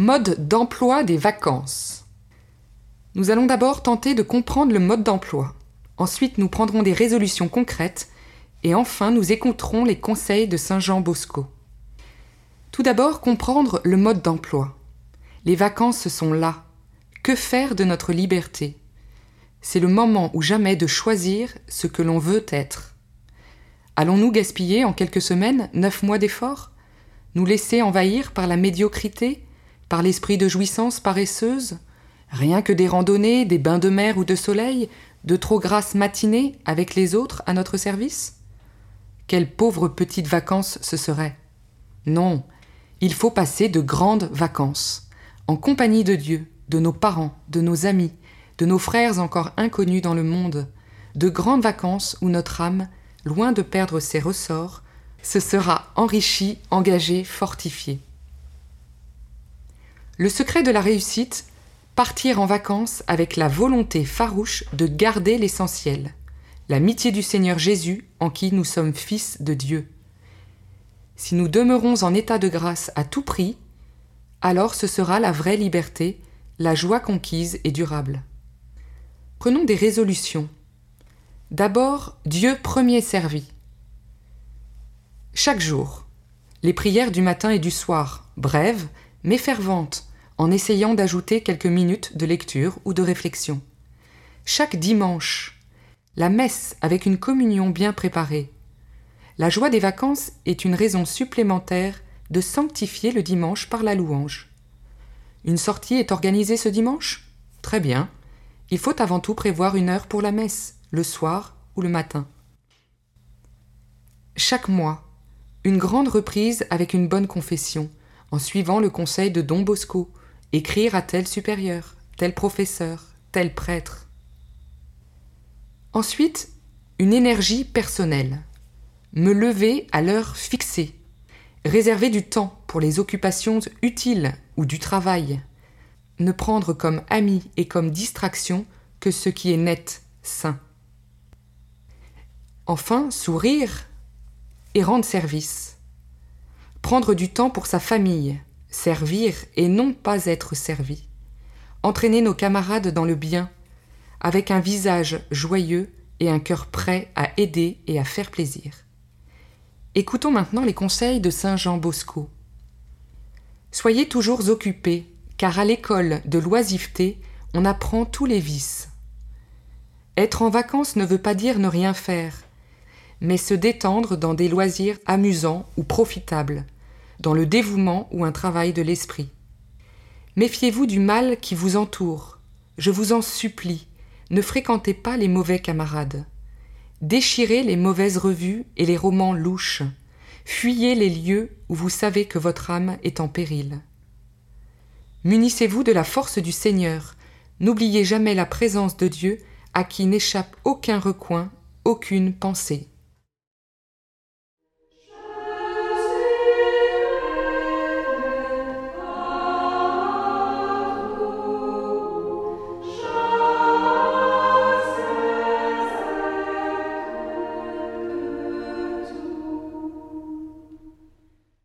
Mode d'emploi des vacances. Nous allons d'abord tenter de comprendre le mode d'emploi. Ensuite, nous prendrons des résolutions concrètes et enfin, nous écouterons les conseils de Saint Jean Bosco. Tout d'abord, comprendre le mode d'emploi. Les vacances sont là. Que faire de notre liberté? C'est le moment ou jamais de choisir ce que l'on veut être. Allons-nous gaspiller en quelques semaines neuf mois d'efforts? Nous laisser envahir par la médiocrité? Par l'esprit de jouissance paresseuse Rien que des randonnées, des bains de mer ou de soleil, de trop grasses matinées avec les autres à notre service? Quelles pauvres petites vacances ce seraient Non, il faut passer de grandes vacances, en compagnie de Dieu, de nos parents, de nos amis, de nos frères encore inconnus dans le monde, de grandes vacances où notre âme, loin de perdre ses ressorts, se sera enrichie, engagée, fortifiée. Le secret de la réussite, partir en vacances avec la volonté farouche de garder l'essentiel, l'amitié du Seigneur Jésus en qui nous sommes fils de Dieu. Si nous demeurons en état de grâce à tout prix, alors ce sera la vraie liberté, la joie conquise et durable. Prenons des résolutions. D'abord, Dieu premier servi. Chaque jour, les prières du matin et du soir, brèves mais ferventes, en essayant d'ajouter quelques minutes de lecture ou de réflexion. Chaque dimanche, la messe avec une communion bien préparée. La joie des vacances est une raison supplémentaire de sanctifier le dimanche par la louange. Une sortie est organisée ce dimanche? Très bien. Il faut avant tout prévoir une heure pour la messe, le soir ou le matin. Chaque mois, une grande reprise avec une bonne confession, en suivant le conseil de Don Bosco, écrire à tel supérieur, tel professeur, tel prêtre. Ensuite, une énergie personnelle. Me lever à l'heure fixée. Réserver du temps pour les occupations utiles ou du travail. Ne prendre comme ami et comme distraction que ce qui est net, sain. Enfin, sourire et rendre service. Prendre du temps pour sa famille, servir et non pas être servi, entraîner nos camarades dans le bien, avec un visage joyeux et un cœur prêt à aider et à faire plaisir. Écoutons maintenant les conseils de Saint Jean Bosco. Soyez toujours occupés, car à l'école de l'oisiveté, on apprend tous les vices. Être en vacances ne veut pas dire ne rien faire, mais se détendre dans des loisirs amusants ou profitables, dans le dévouement ou un travail de l'esprit. Méfiez-vous du mal qui vous entoure. Je vous en supplie, ne fréquentez pas les mauvais camarades. Déchirez les mauvaises revues et les romans louches. Fuyez les lieux où vous savez que votre âme est en péril. Munissez-vous de la force du Seigneur. N'oubliez jamais la présence de Dieu à qui n'échappe aucun recoin, aucune pensée.